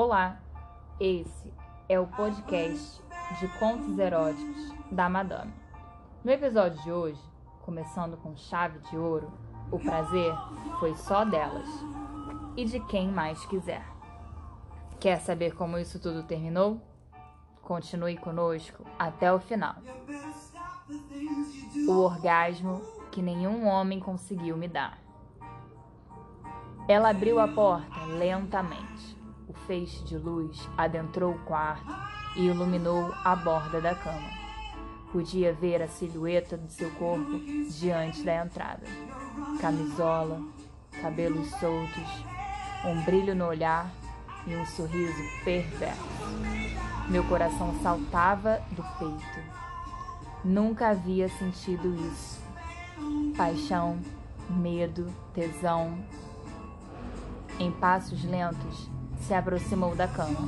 Olá, esse é o podcast de contos eróticos da Madame. No episódio de hoje, começando com chave de ouro, o prazer foi só delas e de quem mais quiser. Quer saber como isso tudo terminou? Continue conosco até o final. O orgasmo que nenhum homem conseguiu me dar. Ela abriu a porta lentamente. Feixe de luz adentrou o quarto e iluminou a borda da cama. Podia ver a silhueta do seu corpo diante da entrada. Camisola, cabelos soltos, um brilho no olhar e um sorriso perverso. Meu coração saltava do peito. Nunca havia sentido isso. Paixão, medo, tesão, em passos lentos, se aproximou da cama.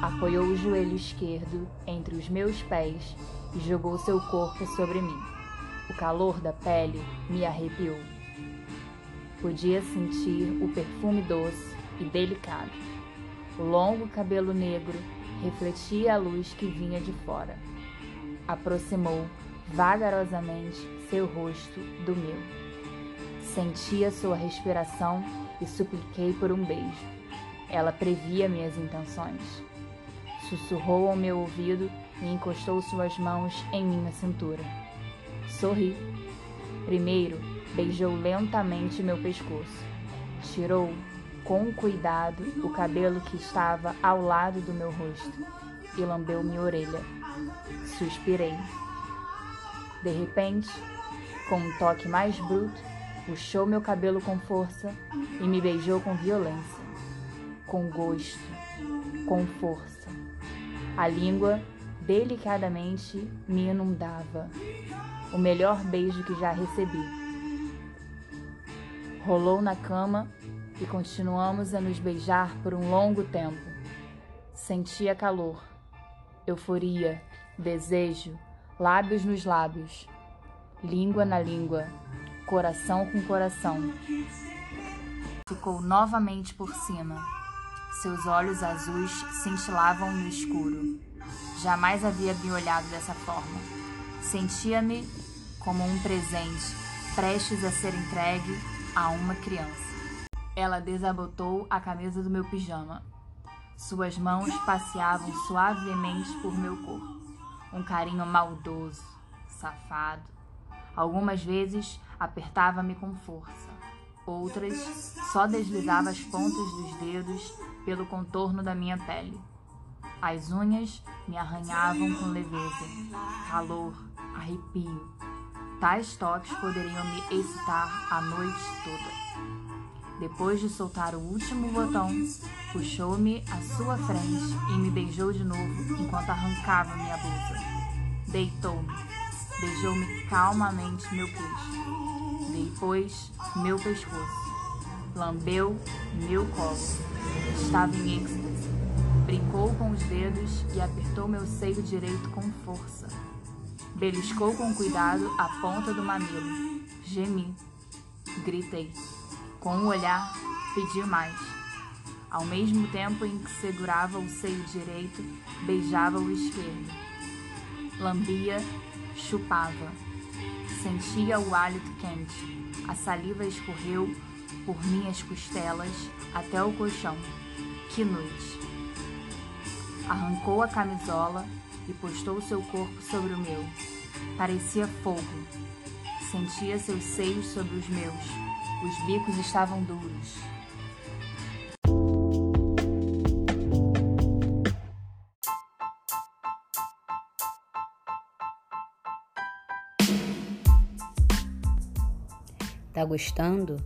Apoiou o joelho esquerdo entre os meus pés e jogou seu corpo sobre mim. O calor da pele me arrepiou. Podia sentir o perfume doce e delicado. O longo cabelo negro refletia a luz que vinha de fora. Aproximou vagarosamente seu rosto do meu. Sentia sua respiração e supliquei por um beijo. Ela previa minhas intenções. Sussurrou ao meu ouvido e encostou suas mãos em minha cintura. Sorri. Primeiro, beijou lentamente meu pescoço. Tirou, com cuidado, o cabelo que estava ao lado do meu rosto e lambeu minha orelha. Suspirei. De repente, com um toque mais bruto, puxou meu cabelo com força e me beijou com violência, com gosto, com força. A língua delicadamente me inundava. O melhor beijo que já recebi. Rolou na cama e continuamos a nos beijar por um longo tempo. Sentia calor, euforia, desejo, lábios nos lábios, língua na língua coração com coração. Ficou novamente por cima. Seus olhos azuis cintilavam no escuro. Jamais havia me olhado dessa forma. Sentia-me como um presente prestes a ser entregue a uma criança. Ela desabotou a camisa do meu pijama. Suas mãos passeavam suavemente por meu corpo. Um carinho maldoso, safado. Algumas vezes apertava-me com força. Outras só deslizava as pontas dos dedos pelo contorno da minha pele. As unhas me arranhavam com leveza, calor, arrepio. Tais toques poderiam me excitar a noite toda. Depois de soltar o último botão, puxou-me à sua frente e me beijou de novo enquanto arrancava minha blusa. Deitou-me, beijou-me calmamente meu queixo depois meu pescoço. Lambeu meu colo. Estava em êxtase. Brincou com os dedos e apertou meu seio direito com força. Beliscou com cuidado a ponta do mamilo. Gemi. Gritei. Com o um olhar, pedi mais. Ao mesmo tempo em que segurava o seio direito, beijava o esquerdo. Lambia, chupava Sentia o hálito quente. A saliva escorreu por minhas costelas até o colchão. Que noite! Arrancou a camisola e postou seu corpo sobre o meu. Parecia fogo. Sentia seus seios sobre os meus. Os bicos estavam duros. Tá gostando?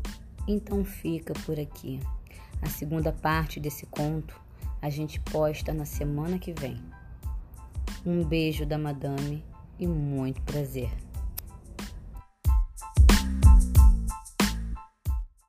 Então fica por aqui. A segunda parte desse conto a gente posta na semana que vem. Um beijo da madame e muito prazer.